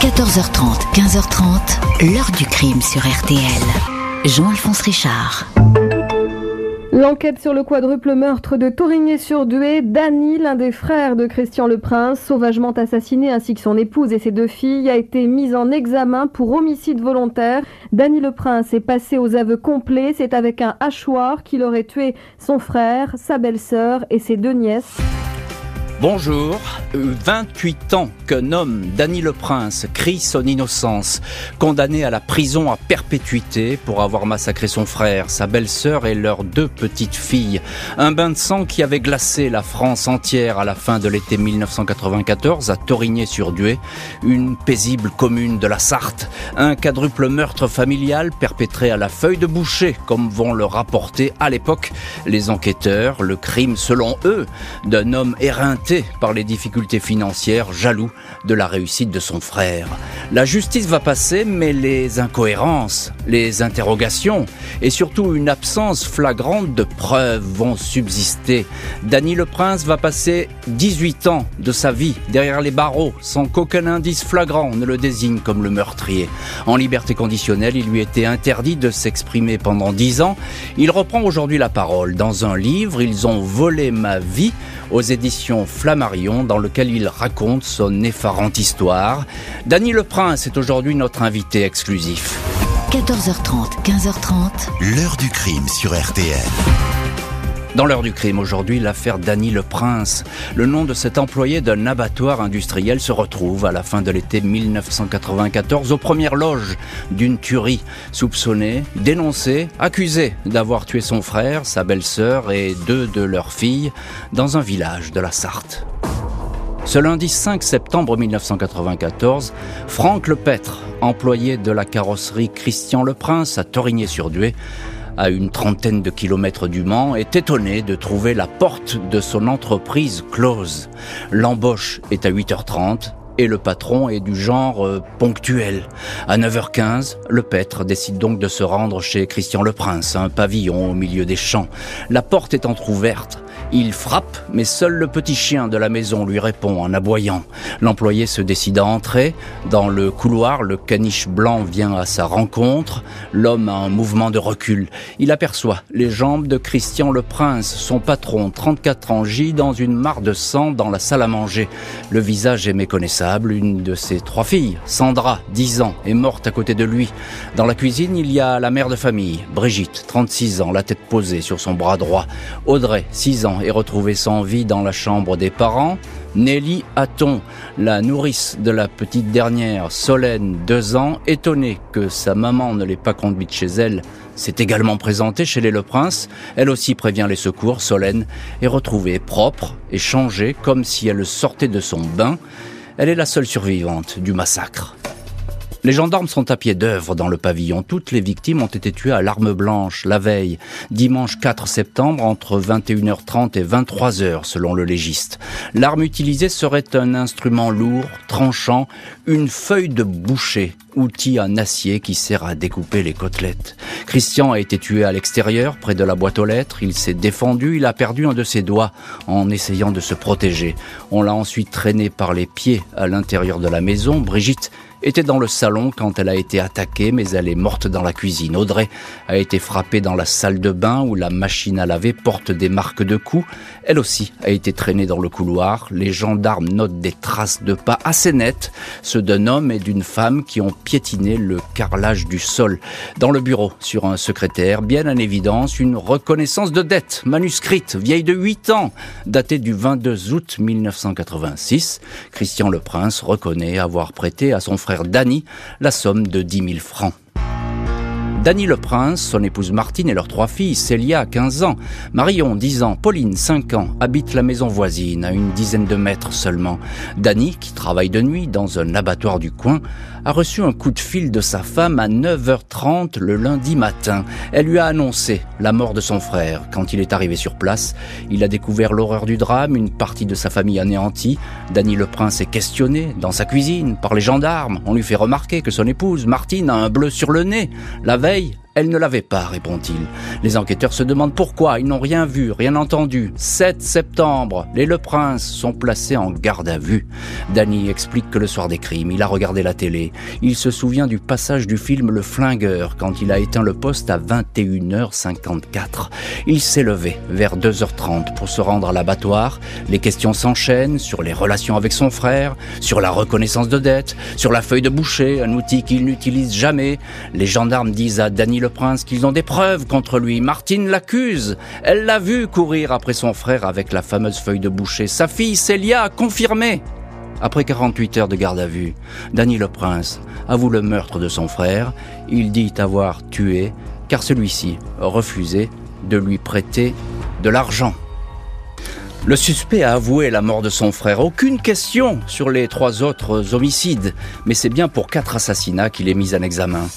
14h30, 15h30, l'heure du crime sur RTL. Jean-Alphonse Richard. L'enquête sur le quadruple meurtre de Torigné-sur-Dué, Dany, l'un des frères de Christian Le Prince, sauvagement assassiné ainsi que son épouse et ses deux filles, a été mise en examen pour homicide volontaire. Dany Le Prince est passé aux aveux complets. C'est avec un hachoir qu'il aurait tué son frère, sa belle-sœur et ses deux nièces. Bonjour. 28 ans qu'un homme, Dany Le Prince, crie son innocence, condamné à la prison à perpétuité pour avoir massacré son frère, sa belle-sœur et leurs deux petites filles. Un bain de sang qui avait glacé la France entière à la fin de l'été 1994 à Torigné-sur-Dué, une paisible commune de la Sarthe. Un quadruple meurtre familial perpétré à la feuille de boucher, comme vont le rapporter à l'époque les enquêteurs, le crime selon eux d'un homme éreinté par les difficultés financières, jaloux de la réussite de son frère. La justice va passer, mais les incohérences, les interrogations et surtout une absence flagrante de preuves vont subsister. Dany le Prince va passer 18 ans de sa vie derrière les barreaux sans qu'aucun indice flagrant ne le désigne comme le meurtrier. En liberté conditionnelle, il lui était interdit de s'exprimer pendant 10 ans. Il reprend aujourd'hui la parole dans un livre, Ils ont volé ma vie aux éditions Flammarion dans lequel il raconte son effarante histoire. Dany Le Prince est aujourd'hui notre invité exclusif. 14h30, 15h30. L'heure du crime sur RTL. Dans l'heure du crime aujourd'hui, l'affaire Dany Le Prince. Le nom de cet employé d'un abattoir industriel se retrouve à la fin de l'été 1994 aux premières loges d'une tuerie. Soupçonné, dénoncé, accusé d'avoir tué son frère, sa belle-sœur et deux de leurs filles dans un village de la Sarthe. Ce lundi 5 septembre 1994, Franck Lepêtre, employé de la carrosserie Christian Le Prince à Torigné-sur-Dué, à une trentaine de kilomètres du Mans, est étonné de trouver la porte de son entreprise close. L'embauche est à 8h30 et le patron est du genre euh, ponctuel. À 9h15, le pêtre décide donc de se rendre chez Christian Le Prince, un pavillon au milieu des champs. La porte est entr'ouverte. Il frappe, mais seul le petit chien de la maison lui répond en aboyant. L'employé se décide à entrer. Dans le couloir, le caniche blanc vient à sa rencontre. L'homme a un mouvement de recul. Il aperçoit les jambes de Christian le Prince, son patron, 34 ans, gît dans une mare de sang dans la salle à manger. Le visage est méconnaissable. Une de ses trois filles, Sandra, 10 ans, est morte à côté de lui. Dans la cuisine, il y a la mère de famille, Brigitte, 36 ans, la tête posée sur son bras droit. Audrey, 6 ans, est retrouvée sans vie dans la chambre des parents. Nelly Hatton, la nourrice de la petite dernière, Solène, deux ans, étonnée que sa maman ne l'ait pas conduite chez elle, s'est également présentée chez les Le Prince. Elle aussi prévient les secours. Solène est retrouvée propre et changée comme si elle sortait de son bain. Elle est la seule survivante du massacre. Les gendarmes sont à pied d'œuvre dans le pavillon. Toutes les victimes ont été tuées à l'arme blanche la veille, dimanche 4 septembre, entre 21h30 et 23h, selon le légiste. L'arme utilisée serait un instrument lourd, tranchant, une feuille de boucher, outil en acier qui sert à découper les côtelettes. Christian a été tué à l'extérieur, près de la boîte aux lettres. Il s'est défendu, il a perdu un de ses doigts en essayant de se protéger. On l'a ensuite traîné par les pieds à l'intérieur de la maison. Brigitte était dans le salon quand elle a été attaquée, mais elle est morte dans la cuisine. Audrey a été frappée dans la salle de bain où la machine à laver porte des marques de coups. Elle aussi a été traînée dans le couloir. Les gendarmes notent des traces de pas assez nettes, ceux d'un homme et d'une femme qui ont piétiné le carrelage du sol. Dans le bureau, sur un secrétaire, bien en évidence, une reconnaissance de dette manuscrite, vieille de 8 ans, datée du 22 août 1986. Christian Le Prince reconnaît avoir prêté à son frère frère Danny la somme de 10 000 francs. Dany Le Prince, son épouse Martine et leurs trois filles, Célia, 15 ans, Marion, 10 ans, Pauline, 5 ans, habitent la maison voisine, à une dizaine de mètres seulement. Dany, qui travaille de nuit dans un abattoir du coin, a reçu un coup de fil de sa femme à 9h30 le lundi matin. Elle lui a annoncé la mort de son frère. Quand il est arrivé sur place, il a découvert l'horreur du drame, une partie de sa famille anéantie. Dany Le Prince est questionné dans sa cuisine par les gendarmes. On lui fait remarquer que son épouse, Martine, a un bleu sur le nez. La veille, Elle ne l'avait pas, répond-il. Les enquêteurs se demandent pourquoi. Ils n'ont rien vu, rien entendu. 7 septembre, les Le Prince sont placés en garde à vue. Danny explique que le soir des crimes, il a regardé la télé. Il se souvient du passage du film Le Flingueur quand il a éteint le poste à 21h54. Il s'est levé vers 2h30 pour se rendre à l'abattoir. Les questions s'enchaînent sur les relations avec son frère, sur la reconnaissance de dette, sur la feuille de boucher, un outil qu'il n'utilise jamais. Les gendarmes disent à Danny le prince qu'ils ont des preuves contre lui. Martine l'accuse. Elle l'a vu courir après son frère avec la fameuse feuille de boucher. Sa fille Célia a confirmé. Après 48 heures de garde à vue, Danny le prince avoue le meurtre de son frère. Il dit avoir tué car celui-ci refusé de lui prêter de l'argent. Le suspect a avoué la mort de son frère. Aucune question sur les trois autres homicides, mais c'est bien pour quatre assassinats qu'il est mis en examen.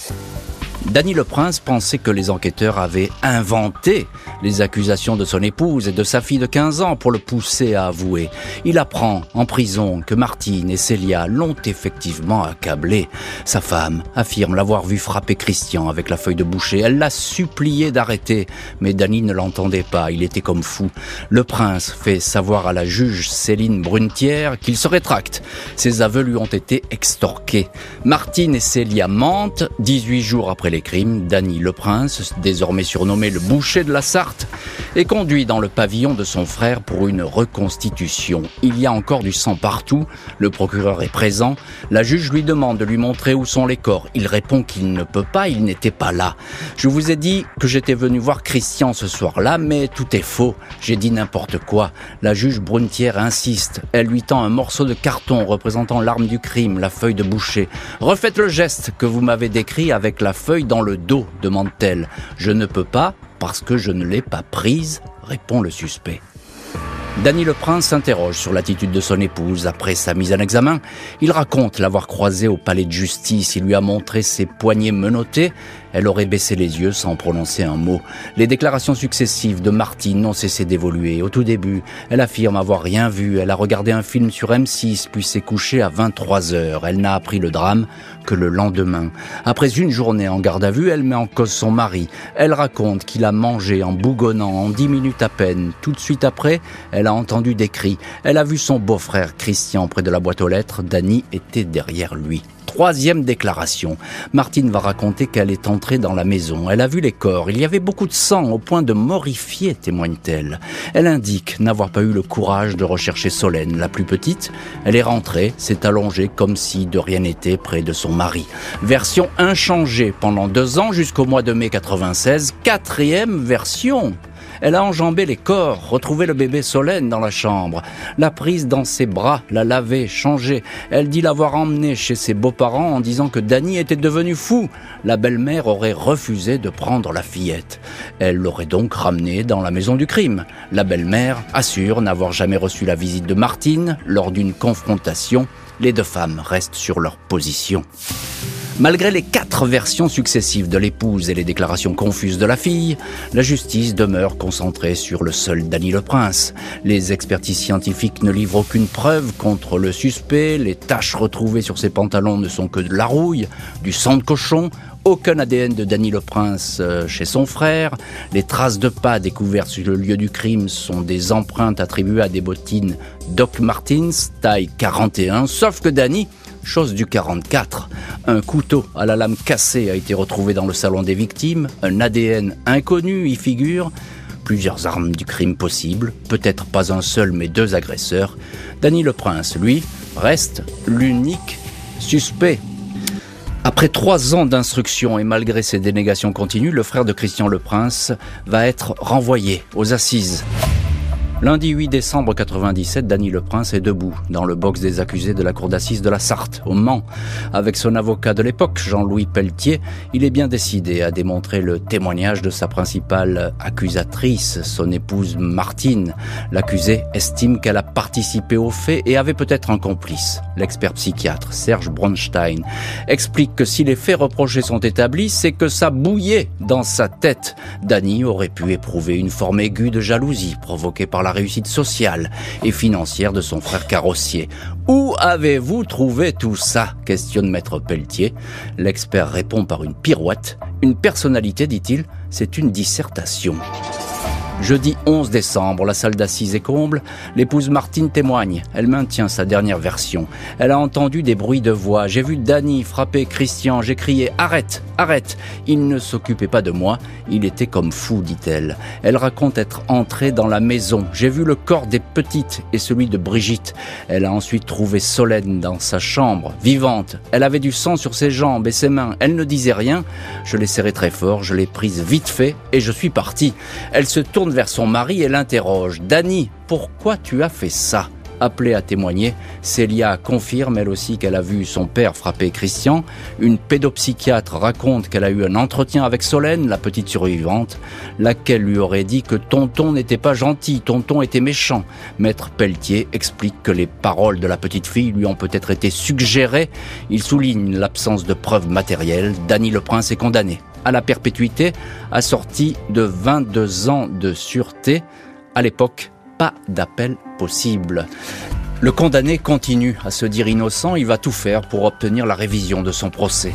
Danny le Prince pensait que les enquêteurs avaient inventé les accusations de son épouse et de sa fille de 15 ans pour le pousser à avouer. Il apprend en prison que Martine et Célia l'ont effectivement accablé. Sa femme affirme l'avoir vu frapper Christian avec la feuille de boucher. Elle l'a supplié d'arrêter, mais Danny ne l'entendait pas. Il était comme fou. Le prince fait savoir à la juge Céline Brunetière qu'il se rétracte. Ses aveux lui ont été extorqués. Martine et Célia mentent 18 jours après les crimes, Danny le Prince, désormais surnommé le boucher de la Sarthe, est conduit dans le pavillon de son frère pour une reconstitution. Il y a encore du sang partout, le procureur est présent, la juge lui demande de lui montrer où sont les corps. Il répond qu'il ne peut pas, il n'était pas là. Je vous ai dit que j'étais venu voir Christian ce soir-là, mais tout est faux. J'ai dit n'importe quoi. La juge Brunetière insiste. Elle lui tend un morceau de carton représentant l'arme du crime, la feuille de boucher. Refaites le geste que vous m'avez décrit avec la feuille dans le dos demande-t-elle. Je ne peux pas parce que je ne l'ai pas prise, répond le suspect. Danny le Prince s'interroge sur l'attitude de son épouse après sa mise en examen. Il raconte l'avoir croisée au palais de justice. Il lui a montré ses poignets menottés elle aurait baissé les yeux sans prononcer un mot. Les déclarations successives de Martine n'ont cessé d'évoluer. Au tout début, elle affirme avoir rien vu. Elle a regardé un film sur M6 puis s'est couchée à 23 heures. Elle n'a appris le drame que le lendemain. Après une journée en garde à vue, elle met en cause son mari. Elle raconte qu'il a mangé en bougonnant en dix minutes à peine. Tout de suite après, a entendu des cris. Elle a vu son beau-frère Christian près de la boîte aux lettres. Danny était derrière lui. Troisième déclaration. Martine va raconter qu'elle est entrée dans la maison. Elle a vu les corps. Il y avait beaucoup de sang au point de morifier, témoigne-t-elle. Elle indique n'avoir pas eu le courage de rechercher Solène, la plus petite. Elle est rentrée, s'est allongée comme si de rien n'était près de son mari. Version inchangée pendant deux ans jusqu'au mois de mai 96. Quatrième version. Elle a enjambé les corps, retrouvé le bébé Solène dans la chambre, l'a prise dans ses bras, l'a lavé, changé. Elle dit l'avoir emmené chez ses beaux-parents en disant que Danny était devenu fou. La belle-mère aurait refusé de prendre la fillette. Elle l'aurait donc ramené dans la maison du crime. La belle-mère assure n'avoir jamais reçu la visite de Martine lors d'une confrontation. Les deux femmes restent sur leur position. Malgré les quatre versions successives de l'épouse et les déclarations confuses de la fille, la justice demeure concentrée sur le seul Danny le Prince. Les expertises scientifiques ne livrent aucune preuve contre le suspect, les taches retrouvées sur ses pantalons ne sont que de la rouille, du sang de cochon, aucun ADN de Danny le Prince euh, chez son frère. Les traces de pas découvertes sur le lieu du crime sont des empreintes attribuées à des bottines Doc Martens, taille 41, sauf que Danny Chose du 44, un couteau à la lame cassée a été retrouvé dans le salon des victimes, un ADN inconnu y figure, plusieurs armes du crime possibles, peut-être pas un seul mais deux agresseurs. Danny le Prince, lui, reste l'unique suspect. Après trois ans d'instruction et malgré ses dénégations continues, le frère de Christian le Prince va être renvoyé aux assises. Lundi 8 décembre 97, Dany Le Prince est debout dans le box des accusés de la cour d'assises de la Sarthe, au Mans. Avec son avocat de l'époque, Jean-Louis Pelletier, il est bien décidé à démontrer le témoignage de sa principale accusatrice, son épouse Martine. L'accusé estime qu'elle a participé au fait et avait peut-être un complice. L'expert psychiatre, Serge Bronstein, explique que si les faits reprochés sont établis, c'est que ça bouillait dans sa tête. Dany aurait pu éprouver une forme aiguë de jalousie provoquée par la réussite sociale et financière de son frère carrossier. Où avez-vous trouvé tout ça? questionne maître Pelletier. L'expert répond par une pirouette. Une personnalité, dit-il, c'est une dissertation. Jeudi 11 décembre, la salle d'assises est comble. L'épouse Martine témoigne. Elle maintient sa dernière version. Elle a entendu des bruits de voix. J'ai vu Danny frapper Christian. J'ai crié Arrête, arrête. Il ne s'occupait pas de moi. Il était comme fou, dit-elle. Elle raconte être entrée dans la maison. J'ai vu le corps des petites et celui de Brigitte. Elle a ensuite trouvé Solène dans sa chambre, vivante. Elle avait du sang sur ses jambes et ses mains. Elle ne disait rien. Je l'ai serrée très fort. Je l'ai prise vite fait et je suis parti. Elle se tourne vers son mari et l'interroge. Dany, pourquoi tu as fait ça? Appelée à témoigner, Célia confirme elle aussi qu'elle a vu son père frapper Christian. Une pédopsychiatre raconte qu'elle a eu un entretien avec Solène, la petite survivante, laquelle lui aurait dit que Tonton n'était pas gentil, Tonton était méchant. Maître Pelletier explique que les paroles de la petite fille lui ont peut-être été suggérées. Il souligne l'absence de preuves matérielles. Dany le Prince est condamné à la perpétuité, assorti de 22 ans de sûreté. À l'époque, pas d'appel possible. Le condamné continue à se dire innocent, il va tout faire pour obtenir la révision de son procès.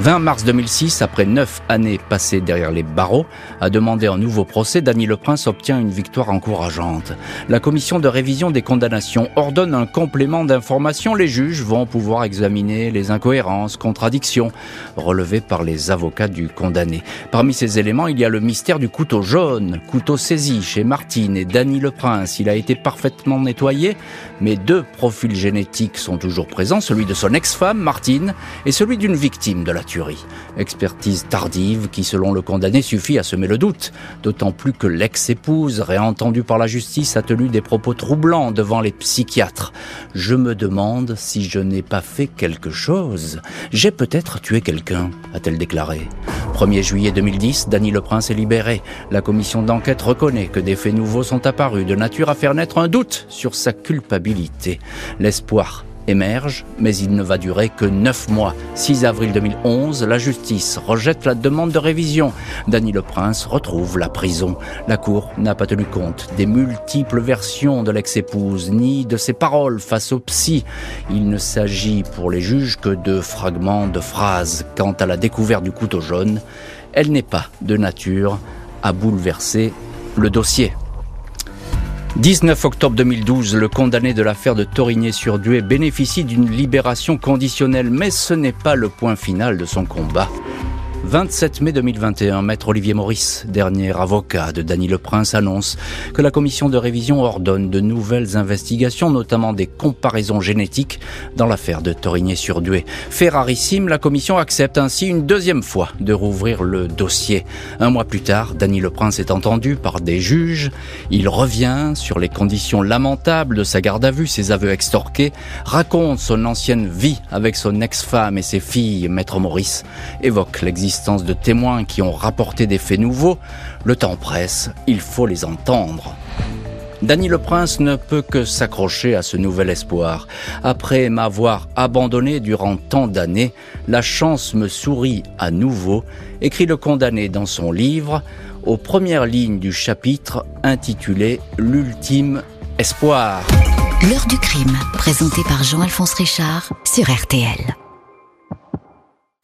20 mars 2006, après neuf années passées derrière les barreaux, à demander un nouveau procès, Dany Le Prince obtient une victoire encourageante. La commission de révision des condamnations ordonne un complément d'information. Les juges vont pouvoir examiner les incohérences, contradictions relevées par les avocats du condamné. Parmi ces éléments, il y a le mystère du couteau jaune, couteau saisi chez Martine et Dany Le Prince. Il a été parfaitement nettoyé, mais deux profils génétiques sont toujours présents, celui de son ex-femme, Martine, et celui d'une victime de la Expertise tardive qui, selon le condamné, suffit à semer le doute. D'autant plus que l'ex-épouse, réentendue par la justice, a tenu des propos troublants devant les psychiatres. Je me demande si je n'ai pas fait quelque chose. J'ai peut-être tué quelqu'un, a-t-elle déclaré. 1er juillet 2010, Dany Le Prince est libéré. La commission d'enquête reconnaît que des faits nouveaux sont apparus de nature à faire naître un doute sur sa culpabilité. L'espoir émerge, mais il ne va durer que neuf mois. 6 avril 2011, la justice rejette la demande de révision. Dany Le Prince retrouve la prison. La Cour n'a pas tenu compte des multiples versions de l'ex-épouse, ni de ses paroles face au psy. Il ne s'agit pour les juges que de fragments de phrases. Quant à la découverte du couteau jaune, elle n'est pas de nature à bouleverser le dossier. 19 octobre 2012, le condamné de l'affaire de Torigné-sur-Dué bénéficie d'une libération conditionnelle, mais ce n'est pas le point final de son combat. 27 mai 2021, maître Olivier Maurice, dernier avocat de Dany Le Prince, annonce que la commission de révision ordonne de nouvelles investigations, notamment des comparaisons génétiques dans l'affaire de Torigné-sur-Dué. Fait rarissime, la commission accepte ainsi une deuxième fois de rouvrir le dossier. Un mois plus tard, Dany Le Prince est entendu par des juges. Il revient sur les conditions lamentables de sa garde à vue, ses aveux extorqués, raconte son ancienne vie avec son ex-femme et ses filles, maître Maurice, évoque de témoins qui ont rapporté des faits nouveaux, le temps presse, il faut les entendre. Dany le Prince ne peut que s'accrocher à ce nouvel espoir. Après m'avoir abandonné durant tant d'années, la chance me sourit à nouveau, écrit le condamné dans son livre, aux premières lignes du chapitre intitulé L'ultime espoir. L'heure du crime, présenté par Jean-Alphonse Richard sur RTL.